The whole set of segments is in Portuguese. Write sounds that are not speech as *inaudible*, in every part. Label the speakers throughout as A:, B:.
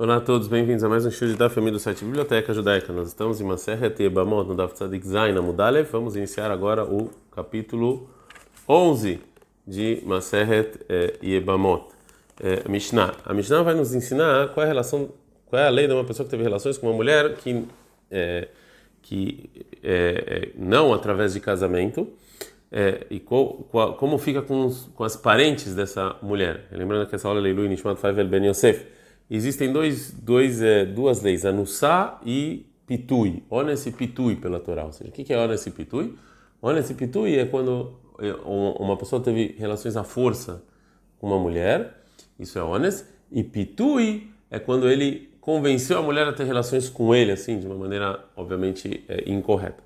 A: Olá a todos, bem-vindos a mais um show de da família do site Biblioteca Judaica. Nós estamos em Maseret Ebamot, no Daf Tzadik Zayin Amudalev. Vamos iniciar agora o capítulo 11 de Maseret Ebamot. É, Mishnah. A Mishnah vai nos ensinar qual é a relação, qual é a lei de uma pessoa que teve relações com uma mulher que, é, que não através de casamento e qual, qual, como fica com, os, com as parentes dessa mulher. Lembrando que essa aula é Leilu Nishmat Faivel Ben Yosef existem dois, dois, é, duas leis, Anussá e Pitui, Ones e Pitui pela Torá. Ou seja, o que é Ones e Pitui? Ones e Pitui é quando é, uma pessoa teve relações à força com uma mulher, isso é Ones, e Pitui é quando ele convenceu a mulher a ter relações com ele, assim, de uma maneira, obviamente, é, incorreta.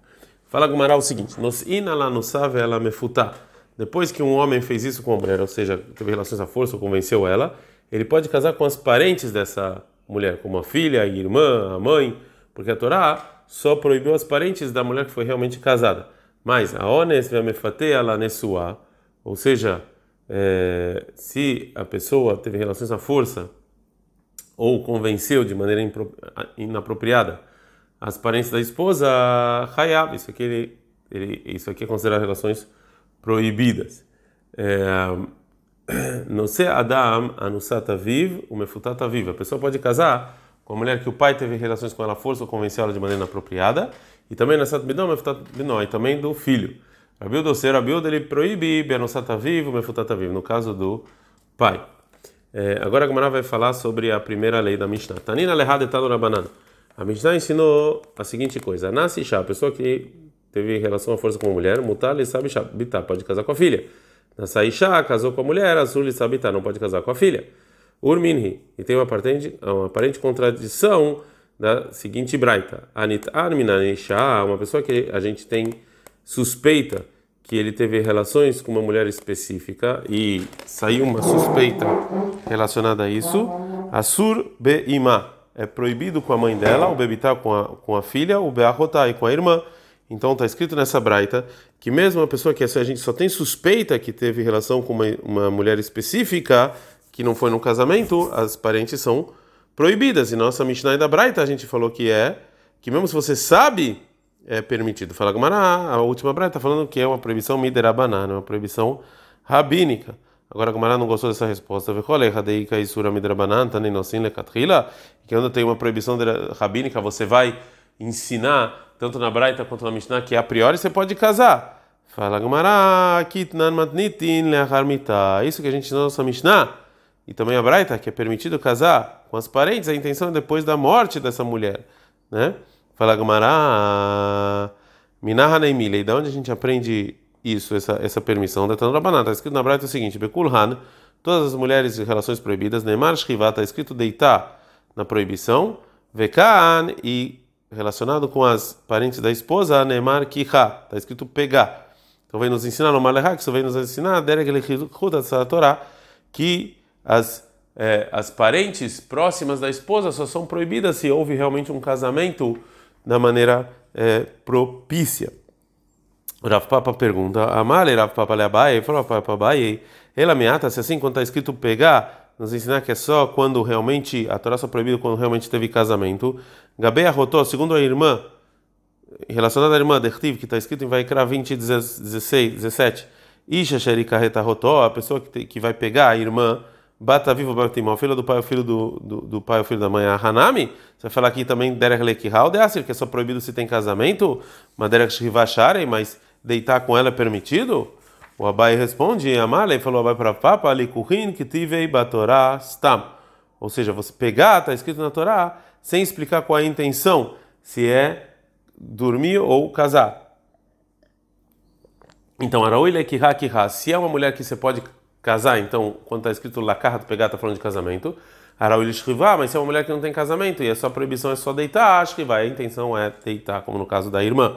A: Fala Gumará o seguinte: Nos ina lá no ela mefutá. Depois que um homem fez isso com a mulher, ou seja, teve relações à força, ou convenceu ela, ele pode casar com as parentes dessa mulher, como a filha, a irmã, a mãe, porque a Torá só proibiu as parentes da mulher que foi realmente casada. Mas a ones ve'amefate ala ou seja, é, se a pessoa teve relações à força ou convenceu de maneira inapropriada as parentes da esposa, hayab, isso aqui ele, ele, isso aqui é considerado relações proibidas. É, *clears throat* não ser Adam anusat aviv, o mefutat aviv. A pessoa pode casar com a mulher que o pai teve relações com ela força ou convenceu ela de maneira inapropriada, e também nessat bidon, mefutat bidon, e também do filho. Rabiu do ser, Rabiu ele proíbe anusat aviv, o mefutat aviv, no caso do pai. É, agora a Gemara vai falar sobre a primeira lei da Mishnah. Tanina lehad etado rabanan. A Mishnah ensinou a seguinte coisa: Nasce a pessoa que teve relação à força com a mulher, mutar e sabe pode casar com a filha. Na Saisha casou com a mulher, Azul e Sabita não pode casar com a filha. Urminhi. E tem uma aparente, uma aparente contradição da seguinte braita. Anit Arminanisha, uma pessoa que a gente tem suspeita que ele teve relações com uma mulher específica e saiu uma suspeita relacionada a isso. Asur Be'ima. É proibido com a mãe dela, o Bebitá com a, com a filha, o Be'ahotai com a irmã. Então está escrito nessa braita que mesmo uma pessoa que a gente só tem suspeita que teve relação com uma, uma mulher específica que não foi no casamento, as parentes são proibidas. E nossa Mishnah da braita a gente falou que é que mesmo se você sabe é permitido. Fala Gamara, a última braita está falando que é uma proibição miderabaná, uma proibição rabínica. Agora a Gamara não gostou dessa resposta. Que quando tem uma proibição rabínica, você vai ensinar tanto na Braita quanto na Mishnah, que a priori você pode casar. Fala Gamara, kitnan matnitin leacharmita. Isso que a gente ensinou na nossa Mishnah, e também a Braita, que é permitido casar com as parentes, a intenção é depois da morte dessa mulher, né? Fala Gamara, minaha neimile. Da onde a gente aprende isso, essa, essa permissão da Tanurabaná? Está escrito na Braita o seguinte, Bekulhan, todas as mulheres de relações proibidas, Neymar Shrivat, está escrito deitar na proibição, Vekaan e relacionado com as parentes da esposa, Neymar Kiha, está escrito pegar. Então vem nos ensinar no Malehá, que isso vem nos ensinar, Derek da Torá, que as, é, as parentes próximas da esposa só são proibidas se houve realmente um casamento da maneira é, propícia. Rav Papa pergunta, Amale Rav Papa Leabai, falou Rav Papa Abai, ela meata, se assim quando está escrito pegar, nos ensinar que é só quando realmente a Torá só proibido quando realmente teve casamento. Gabei arrotou, segundo a irmã, relacionada à irmã Dertiv, que está escrito em Vaikra 20, 16, 17, Isha Sherika Rotó, a pessoa que, te, que vai pegar a irmã, Bata vivo Bartimão, filho do pai ou filho do, do, do, pai ou filho da mãe, a Hanami, você vai falar aqui também Derek Lekihal Deasir, que é só proibido se tem casamento, mas Derek Shivacharei, mas deitar com ela é permitido? O Abai responde, Amalei falou Abai para Papa, ali kuhin kitivei batorá stam. Ou seja, você pegar, está escrito na Torá, sem explicar qual é a intenção, se é dormir ou casar. Então, Araoile kiha kiha, se é uma mulher que você pode casar, então, quando está escrito lakarra, pegar, está falando de casamento. Araoile shriva, mas se é uma mulher que não tem casamento e a sua proibição é só deitar, acho que vai, a intenção é deitar, como no caso da irmã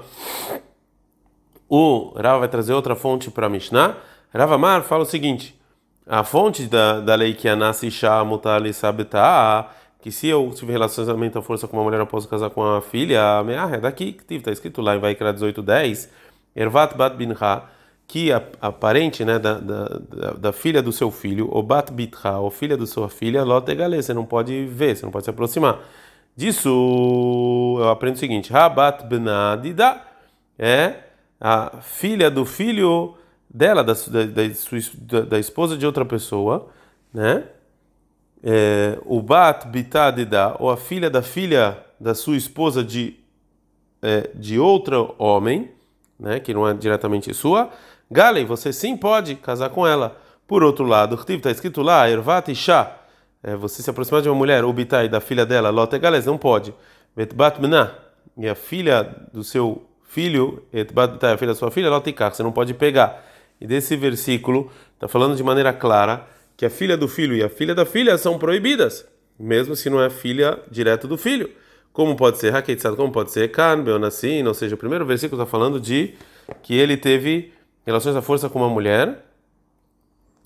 A: o Rav vai trazer outra fonte para Mishnah. Rav Amar fala o seguinte: a fonte da, da lei que nasce Mutali Sabita, que se eu tiver relacionamento à força com uma mulher, eu posso casar com a filha, é daqui, que está escrito lá em Vaikra 18:10, Ervat Bat Binha, que a, a parente né, da, da, da, da, filha do seu filho, o bat bitra, ou filha da sua filha, lot egale, você não pode ver, você não pode se aproximar. Disso eu aprendo o seguinte: Rabat benadida é a filha do filho dela, da, da, da, esposa de outra pessoa, né? É, o bat bitadida, ou a filha da filha da sua esposa de, é, de outro homem, né? Que não é diretamente sua. Galei, você sim pode casar com ela. Por outro lado, está escrito lá, Ervat Isha é, você se aproximar de uma mulher, Ubitai, da filha dela, Lote Gales, não pode. Betbat e a filha do seu filho, a filha da sua filha, Lote você não pode pegar. E desse versículo está falando de maneira clara que a filha do filho e a filha da filha são proibidas, mesmo se não é filha direto do filho. Como pode ser Hakeitzad, como pode ser Kan, Beonassin, ou seja, o primeiro versículo está falando de que ele teve relações à força com uma mulher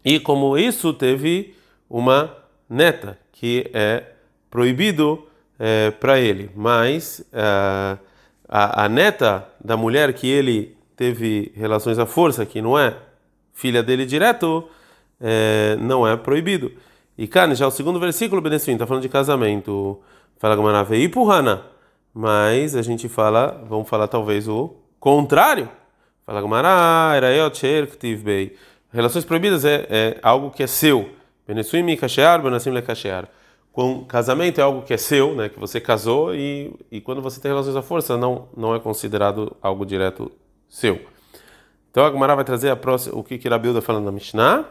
A: e como isso teve uma neta, que é proibido é, para ele. Mas é, a, a, neta da mulher que ele teve relações à força, que não é filha dele direto, é, não é proibido. E Kane, já o segundo versículo, Benessim, está falando de casamento. Fala Gamarave e Purana. Mas a gente fala, vamos falar talvez o contrário. Fala Gamará, era eu, Relações proibidas é, é algo que é seu. Benesuim mi kashear, benesim le kashear. Com casamento é algo que é seu, né, que você casou e, e quando você tem relações à força não não é considerado algo direto seu. Então a Gemara vai trazer a próxima, o que que Rabiuda falando na Mishnah.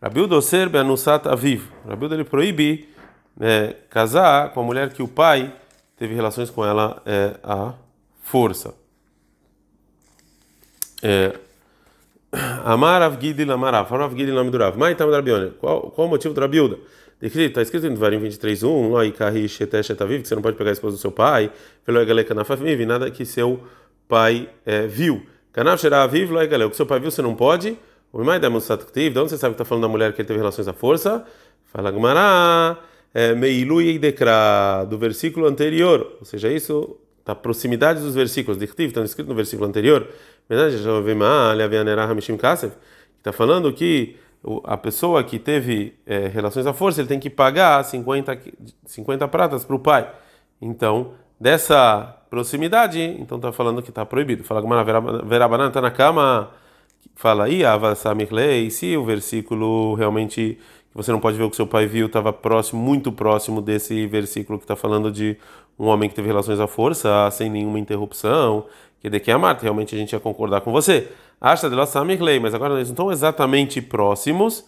A: Rabiuda oser beanusat aviv. Rabiuda ele proíbe né, casar com a mulher que o pai teve relações com ela é, à força. É, Amar Avgidil Amarav, Farav Avgidil nome do Rav. Mai Tam. Qual, o motivo do Rabiuda? Está escrito em Devarim 23.1, Loi Kahi Shetesh que você não pode pegar a esposa do seu pai, Veloi Gale Kanaf Aviv, nada que seu pai é, viu. Kanaf Shera Aviv, Loi Gale, o que seu pai viu você não pode. O Mai Demusat Ktiv, de onde você sabe que está falando da mulher que ele teve relações à força? Fala Gmará, Meilu Yeidekra, do versículo anterior, ou seja, isso, da proximidade dos versículos, de Ktiv, está escrito no versículo anterior, está falando que a pessoa que teve é, relações à força ele tem que pagar 50, 50 pratas para o pai. Então, dessa proximidade, então está falando que está proibido. Fala que Verabanan está na cama, fala aí, Avasamirlei, se o versículo realmente você não pode ver o que seu pai viu estava próximo, muito próximo desse versículo que está falando de um homem que teve relações à força sem nenhuma interrupção que de que amar, realmente a gente ia concordar com você. Acha de lá lei, mas agora eles não estão exatamente próximos.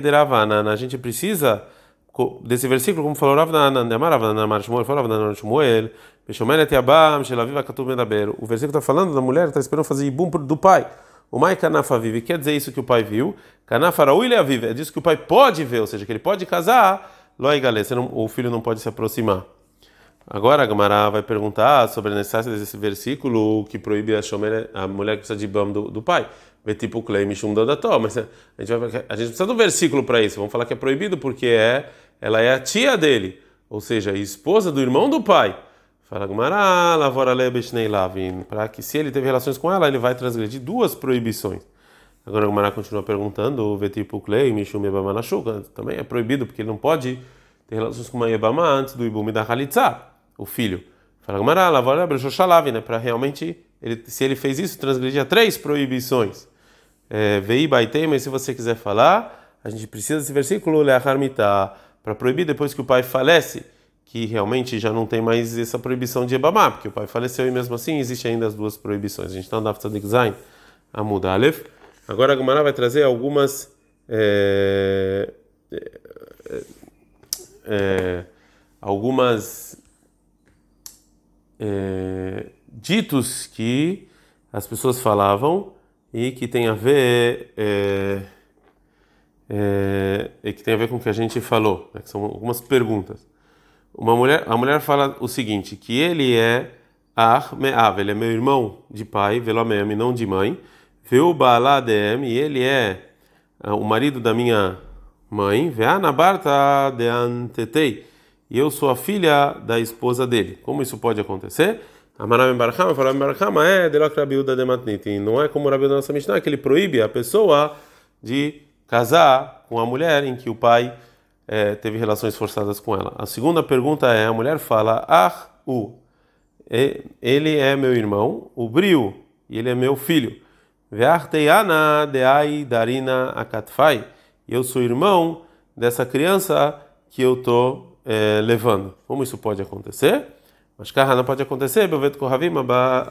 A: Deravana. A gente precisa desse versículo, como falou. O versículo está falando da mulher que está esperando fazer ibum do pai. O Mai Kanafa vive, quer dizer isso que o pai viu. Kanafa Rauile vive, é disso que o pai pode ver, ou seja, que ele pode casar. Loi Galê, o filho não pode se aproximar. Agora a Gamara vai perguntar sobre a necessidade desse versículo que proíbe a, shomer, a mulher que precisa de bam do, do pai. Tipo clay mishum dadató. Mas a gente, vai, a gente precisa um versículo para isso. Vamos falar que é proibido porque é, ela é a tia dele, ou seja, a esposa do irmão do pai. Fala Gamara, lavora lavin. Para que se ele teve relações com ela, ele vai transgredir duas proibições. Agora a Gamara continua perguntando, tipo clay mishum ebamanashuka. Também é proibido porque ele não pode ter relações com uma ebama antes do ibumi da halitzah o filho. Fala Gamara, lavora né? Para realmente, ele, se ele fez isso, transgredia três proibições. É, Vei baitei, mas se você quiser falar, a gente precisa desse versículo, para proibir depois que o pai falece, que realmente já não tem mais essa proibição de Ebamá, porque o pai faleceu e mesmo assim existe ainda as duas proibições. A gente está no Dafta Design, a Mudalef. Agora a vai trazer algumas. É, é, é, algumas é, ditos que as pessoas falavam e que tem a ver é, é, e que tem a ver com o que a gente falou, né, que são algumas perguntas. Uma mulher, a mulher fala o seguinte, que ele é Ahmeav, ele é meu irmão de pai, Velomem, não de mãe, Veu Baaladem, e ele é ah, o marido da minha mãe, Veanabarta de Antetei e eu sou a filha da esposa dele. Como isso pode acontecer? É de. Não é como o Rabiuda da nossa Mishnah, que ele proíbe a pessoa de casar com a mulher em que o pai é, teve relações forçadas com ela. A segunda pergunta é: a mulher fala, Ah, u, ele é meu irmão, o Brio, e ele é meu filho. Ve'arteiana deai darina akatfai. Eu sou irmão dessa criança que eu estou é, levando. Como isso pode acontecer? Mas carra não pode acontecer, Bevet Kohavim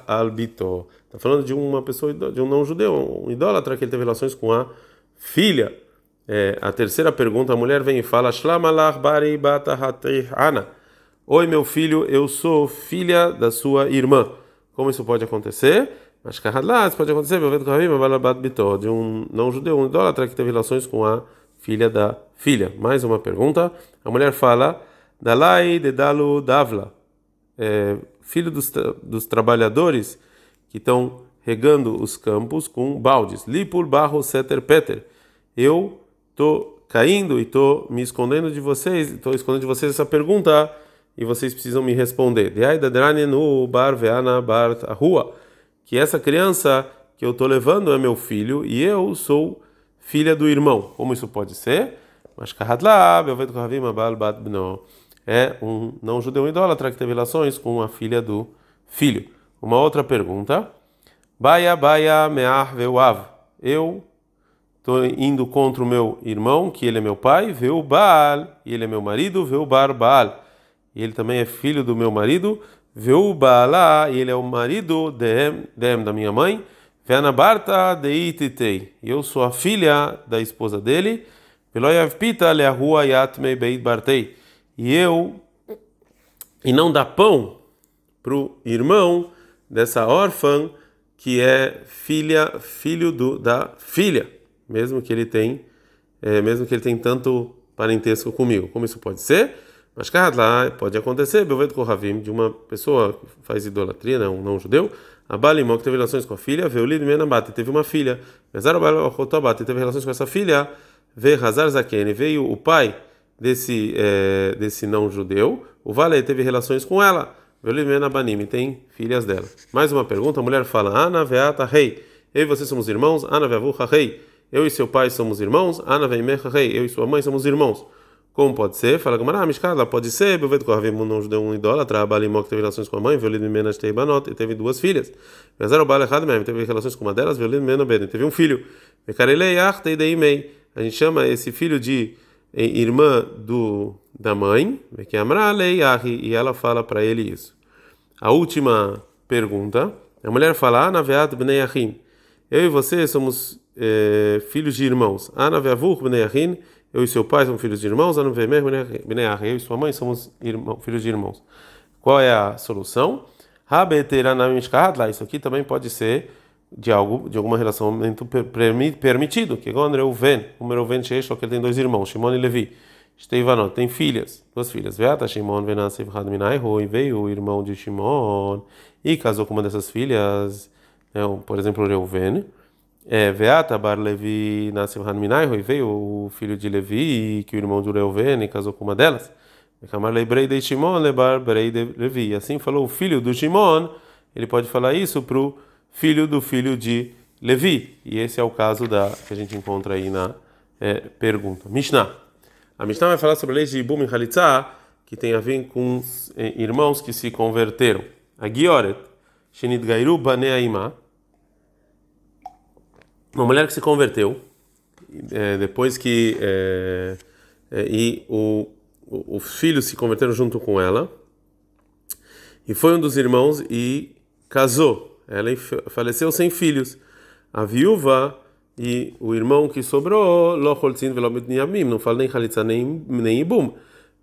A: albito. Está falando de uma pessoa, de um não-judeu, um idólatra que ele teve relações com a filha. É, a terceira pergunta, a mulher vem e fala. Oi, meu filho, eu sou filha da sua irmã. Como isso pode acontecer? Mas carradlas pode acontecer, Bevet Kohavim bito. De um não-judeu, um idólatra que teve relações com a filha da filha. Mais uma pergunta. A mulher fala: Dalai de dalu davla é, filho dos, dos trabalhadores que estão regando os campos com baldes. Lipul barro seter peter. Eu estou caindo e estou me escondendo de vocês, estou escondendo de vocês essa pergunta e vocês precisam me responder. no bar veana bar rua. Que essa criança que eu estou levando é meu filho e eu sou filha do irmão. Como isso pode ser? Mas é um não judeu idólatra que teve relações com a filha do filho. Uma outra pergunta. Baia, baia, me'ar, veuav. Eu estou indo contra o meu irmão, que ele é meu pai, veu Baal, e ele é meu marido, veu Bar Baal. E ele também é filho do meu marido, veu Baalá, e ele é o marido de, de da minha mãe, Veanabarta de Ititei. E eu sou a filha da esposa dele, Veloyav Pita leahua yatmei beit bartei. E eu e não dá pão para o irmão dessa órfã que é filha filho do, da filha. Mesmo que ele tem é, mesmo que ele tem tanto parentesco comigo. Como isso pode ser? Mas lá pode acontecer. Belvedo Kohavim de uma pessoa que faz idolatria né, um não judeu a Balimó que teve relações com a filha Veulid Menabate teve uma filha Bezar Balotobate teve relações com essa filha Ve Hazar Zaken veio o pai desse, é, desse não judeu, o Vale teve relações com ela. Velimena Banim tem filhas dela. Mais uma pergunta: a mulher fala, Ana Veata Rei. Eu e você somos irmãos, Ana Veavuha Rei. Eu e seu pai somos irmãos, Ana Veimecha Rei. Eu e sua mãe somos irmãos. Como pode ser? Fala Gamara, Mishkala, pode ser. Bevet Kohavim não judeu um idólatra, Balimó que teve relações com a mãe, Violid Menas Teibanot, e teve duas filhas. Vezar o Bale Errado mesmo, teve relações com uma delas, Violid Menas Ben, teve um filho. Mekarelei Arte Deimei. A gente chama esse filho de irmã do da mãe, que é e ela fala para ele isso. A última pergunta, a mulher fala: "Anaveat bnei achim". Eu e você somos é, filhos de irmãos. Anaveavur bnei achim. Eu e seu pai somos filhos de irmãos. Eu e sua mãe somos irmão, filhos de irmãos. Qual é a solução? Isso aqui também pode ser de algo, de alguma relacionamento permitido, que quando Reuven, o Reuven só que ele tem dois irmãos, Shimon e Levi. Esteivanot tem filhas, duas filhas. Veata Shimon venassev Hadminai e veio o irmão de Shimon e casou com uma dessas filhas, né, por exemplo, Reuven. É, Veata Bar Levi nasceu e veio o filho de Levi, que o irmão de Reuven e casou com uma delas. Kamar Lebrei de Lebar Brei de Levi. Assim falou o filho do Shimon, ele pode falar isso para o filho do filho de Levi. E esse é o caso da que a gente encontra aí na é, pergunta. Mishnah. A Mishnah vai falar sobre a lei de Ibum e que tem a ver com é, irmãos que se converteram. A Gioret, Shenit Gairu Baneaima, uma mulher que se converteu, é, depois que é, é, e o, o, os filhos se converteram junto com ela, e foi um dos irmãos e casou ela faleceu sem filhos. A viúva e o irmão que sobrou, não fala nem Halitza nem, nem Ibum.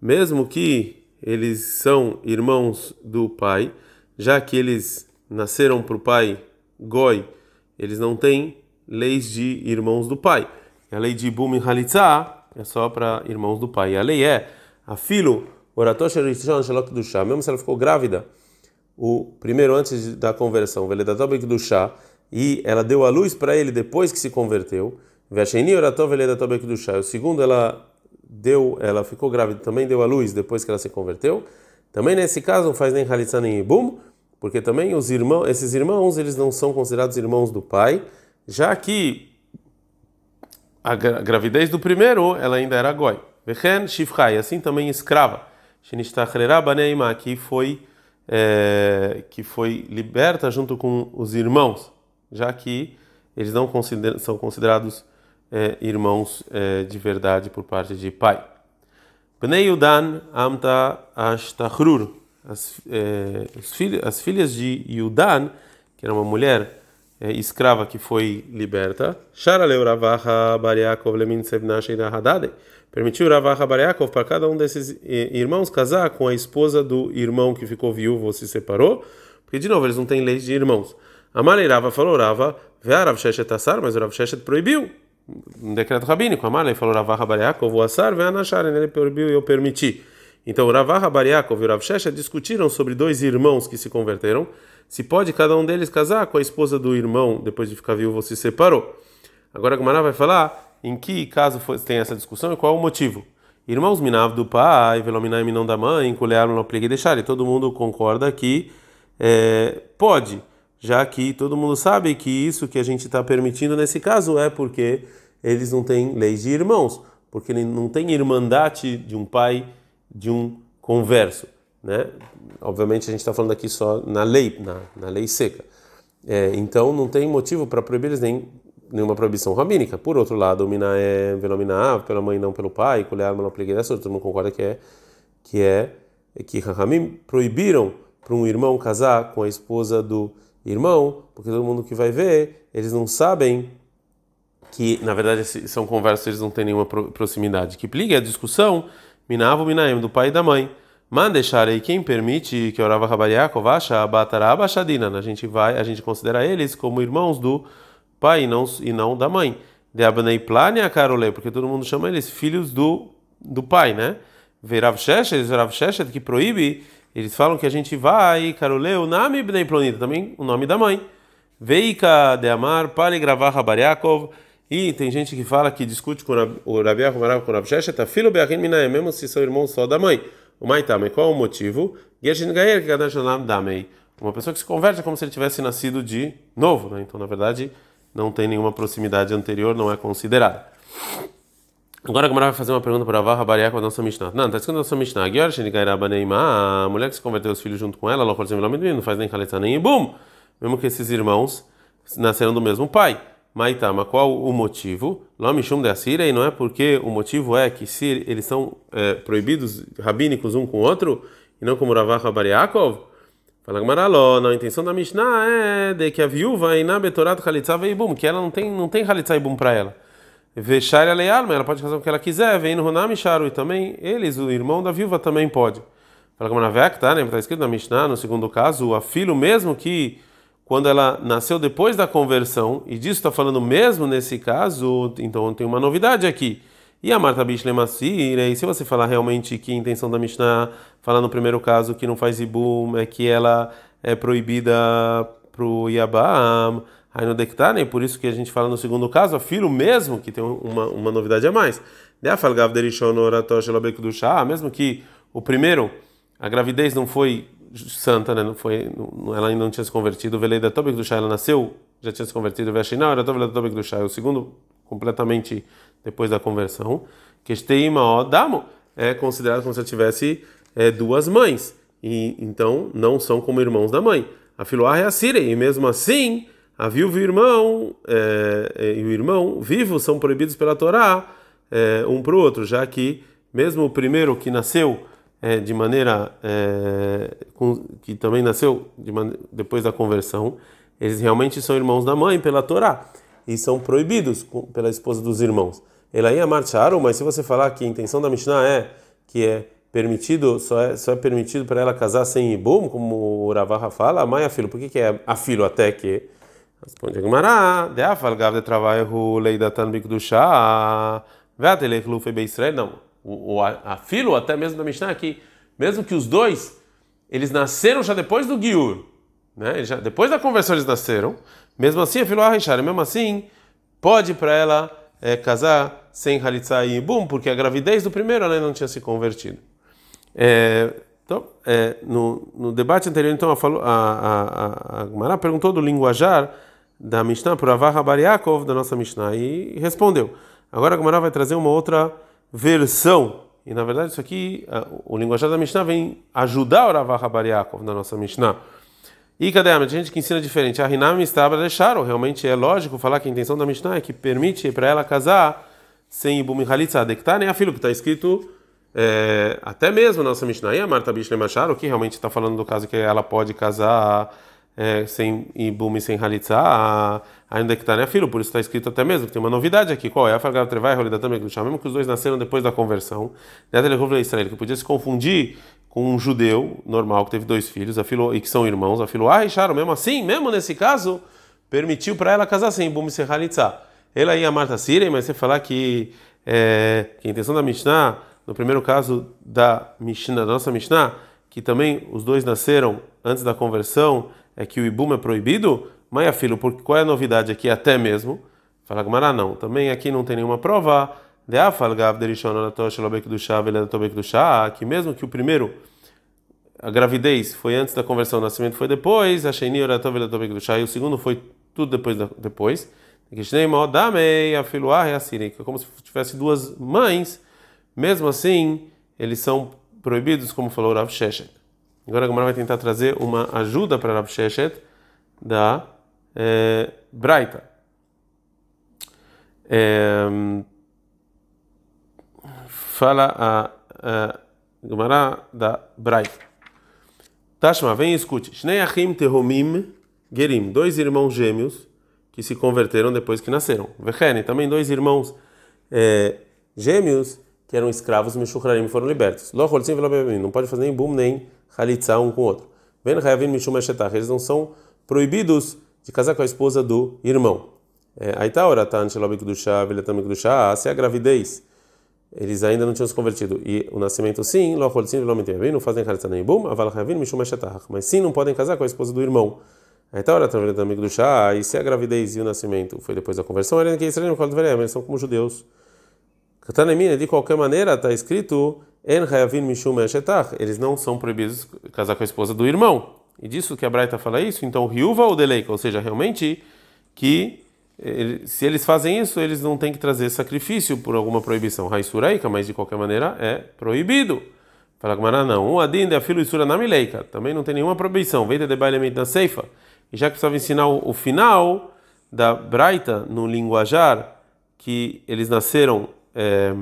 A: Mesmo que eles são irmãos do pai, já que eles nasceram para o pai Goi, eles não têm leis de irmãos do pai. A lei de Ibum e é só para irmãos do pai. E a lei é, a filho, Oratosh do chá, mesmo se ela ficou grávida o primeiro antes da conversão, do chá, e ela deu a luz para ele depois que se converteu. do chá. O segundo ela deu, ela ficou grávida, também deu a luz depois que ela se converteu. Também nesse caso não faz nem halitza nem ibum, porque também os irmãos, esses irmãos, eles não são considerados irmãos do pai, já que a gravidez do primeiro, ela ainda era goi. Vechen shifchai, assim também escrava. Shinistachrera baneima, que foi é, que foi liberta junto com os irmãos, já que eles não consider, são considerados é, irmãos é, de verdade por parte de pai. Bnei Yudan amta ashtachrur, as, é, as filhas de Yudan, que era uma mulher escrava que foi liberta. Sharaleu Ravaha Bariakov Lemin Sevnashira Hadade. Permitiu Ravaha Bariakov para cada um desses irmãos casar com a esposa do irmão que ficou viúvo ou se separou. Porque, de novo, eles não têm lei de irmãos. Amalei Rava falou Rava, Rav Sheshet Assar, mas o Rav Sheshet proibiu. Um decreto rabínico. Amalei falou Ravaha Bariakov, o Assar, Veanashar, ele proibiu e eu permiti. Então, Ravaha Bariakov e Rav discutiram sobre dois irmãos que se converteram se pode cada um deles casar com a esposa do irmão depois de ficar viúvo se separou. Agora a Gumara vai falar em que caso tem essa discussão e qual o motivo. Irmãos minav do pai, velominai minão da mãe, colheram no pligue. E todo mundo concorda que é, pode, já que todo mundo sabe que isso que a gente está permitindo nesse caso é porque eles não têm leis de irmãos, porque não tem irmandade de um pai de um converso né? Obviamente a gente está falando aqui só na lei, na, na lei seca. É, então não tem motivo para proibir eles nem nenhuma proibição rabínica. Por outro lado, o mina é venomina pela mãe não pelo pai, colher não dessa, todo mundo concorda que é que é que Rahamim proibiram para um irmão casar com a esposa do irmão, porque todo mundo que vai ver, eles não sabem que na verdade são conversas, eles não têm nenhuma proximidade. Que pligue a discussão, minavo minaem do pai e da mãe. Mandecharei quem permite que orava Rabariakov acha bataraba. A gente vai, a gente considera eles como irmãos do pai e não, e não da mãe. De Abnei Plania Karole, porque todo mundo chama eles filhos do, do pai, né? Verav Sheshet, Verav Sheshet, que proíbe, eles falam que a gente vai, Karole, o nome Bnei Plonita, também o nome da mãe. Veika de Amar, Pali gravar Rabariakov. E tem gente que fala que discute com o Rabi Yaakov com o Rav Sheshet, filho Beachin Minae, mesmo se são irmãos só da mãe. O Maitame, qual o motivo? Uma pessoa que se converte é como se ele tivesse nascido de novo, né? Então, na verdade, não tem nenhuma proximidade anterior, não é considerada. Agora a Gamara vai fazer uma pergunta para a Varra Bariá com a nossa Mishnah. Não, está escrito na nossa Mishnah. A mulher que se converteu os filhos junto com ela, não faz nem caletá nem bum. Mesmo que esses irmãos nasceram do mesmo pai. Maitama, qual o motivo? Lomishum de Assíria, e não é porque o motivo é que se eles são é, proibidos rabínicos um com o outro, e não como Ravach Bariakov? Fala Gamaraló, na intenção da Mishnah é de que a viúva na betorat Khalitza veibum, que ela não tem não tem Khalitza ibum para ela. Vechar ela ela pode fazer o que ela quiser, vem no Runam e também eles, o irmão da viúva também pode. Fala Gamaraló, tá, né? Está escrito na Mishnah, no segundo caso, a filho mesmo que quando ela nasceu depois da conversão, e disso está falando mesmo nesse caso, então tem uma novidade aqui. E a Marta Bishlemassir, e se você falar realmente que a intenção da Mishnah, falar no primeiro caso que não faz ibum, é que ela é proibida para o Yabam, aí no Dektane, por isso que a gente fala no segundo caso, a filho mesmo, que tem uma, uma novidade a mais. Mesmo que o primeiro, a gravidez não foi santa, né? Não foi, não, ela ainda não tinha se convertido. Veleida Tobek do ela nasceu, já tinha se convertido. Veshinal era Tobek do Shai, o segundo completamente depois da conversão. Que Esteima Damo é considerado como se ela tivesse é, duas mães e então não são como irmãos da mãe. A Filoah é a Sire e mesmo assim a viúva e o irmão é, e o irmão vivos são proibidos pela Torá é, um para o outro, já que mesmo o primeiro que nasceu é, de maneira é, com, que também nasceu de depois da conversão, eles realmente são irmãos da mãe pela Torá e são proibidos com, pela esposa dos irmãos. Ela ia marchar, mas se você falar que a intenção da Mishnah é que é permitido, só é, só é permitido para ela casar sem ibum, como o Ravaha fala, mãe a filho. Por que, que é a filho até que? Responde de de Israel, não o, o a, filo até mesmo da Mishnah aqui, mesmo que os dois eles nasceram já depois do Giur, né? Já depois da conversão eles nasceram, mesmo assim a filo Arishar, mesmo assim pode para ela é, casar sem Halitza e Bum, porque a gravidez do primeiro ela não tinha se convertido. É, Então, é, no, no debate anterior, então, a, a, a, a Gemara perguntou do linguajar da Mishnah para Avah Bariakov, da nossa Mishnah, e respondeu. Agora a Gemara vai trazer uma outra versão. E na verdade, isso aqui, o linguajar da Mishnah vem ajudar o Ravah Bariakov, da nossa Mishnah. E cadê a gente que ensina diferente? A Rinam Mistabra deixaram. Realmente é lógico falar que a intenção da Mishnah é que permite para ela casar sem Ibum Halitza. Nem a filho, que está escrito é, até mesmo na nossa Mishnah. E a Marta Bishle Macharo, que realmente está falando do caso que ela pode casar é, sem Ibum e sem Halitza, ainda que está né, filho, por isso está escrito até mesmo. Tem uma novidade aqui. Qual é? A Fargal Trevai e também, mesmo que os dois nasceram depois da conversão. Israel, que podia se confundir com um judeu normal que teve dois filhos, a filo, e que são irmãos, a filho, ah, Sharon, mesmo assim, mesmo nesse caso, permitiu para ela casar sem Bum Serhalitza. Ela ia Marta Sirem, mas você falar que, é, que a intenção da Mishnah, no primeiro caso da Mishnah, da nossa Mishnah, que também os dois nasceram antes da conversão, é que o Ibum é proibido, mãe a filho, porque qual é a novidade aqui? Até mesmo? Fala Gamara, não, também aqui não tem nenhuma prova. Que mesmo que o primeiro a gravidez foi antes da conversão, o nascimento foi depois, a e o segundo foi tudo depois depois. Como se tivesse duas mães, mesmo assim, eles são proibidos, como falou Rav Sheshet. Agora a Gamara vai tentar trazer uma ajuda para Rav Sheshet da é, Braita. É, fala a, a Gemara da Braita. Tashma, vem e escute. Shnei achim gerim, dois irmãos gêmeos que se converteram depois que nasceram. Vechene, também dois irmãos é, gêmeos que eram escravos meshuchrarim foram libertos. Lo holzim não pode fazer nem bum nem halitza um com o outro. Ven hayavin mishum eles não são proibidos de casar com a esposa do irmão. É, aí tá ora, tá, se a gravidez eles ainda não tinham se convertido. E o nascimento sim, não fazem mas sim não podem casar com a esposa do irmão. Aí tá hora também do chá, e se a gravidez e o nascimento foi depois da conversão, eles são como judeus. De qualquer maneira, está escrito eles não são proibidos casar com a esposa do irmão. E disso que a Braita fala isso, então riuva ou deleika, ou seja, realmente que se eles fazem isso, eles não têm que trazer sacrifício por alguma proibição raisuraika, mas de qualquer maneira é proibido. Fala com não. Um adin de afilo isura na mileika. Também não tem nenhuma proibição. Veita de bailamento na ceifa. E já que precisava ensinar o final da Braita no linguajar, que eles nasceram é,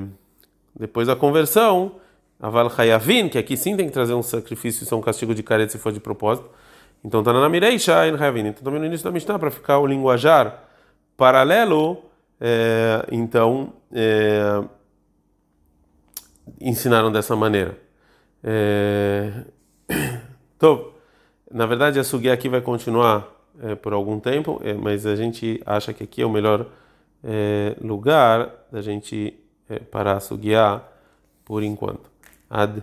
A: depois da conversão, Aval Hayavin, que aqui sim tem que trazer um sacrifício, isso é um castigo de careta se for de propósito. Então está na Mireisha, em Hayavin. Então também no início da Mishnah, para ficar o linguajar paralelo, é, então é, ensinaram dessa maneira. É, *coughs* então, na verdade, a sugia aqui vai continuar é, por algum tempo, é, mas a gente acha que aqui é o melhor é, lugar da gente parar a sugiar por enquanto. עד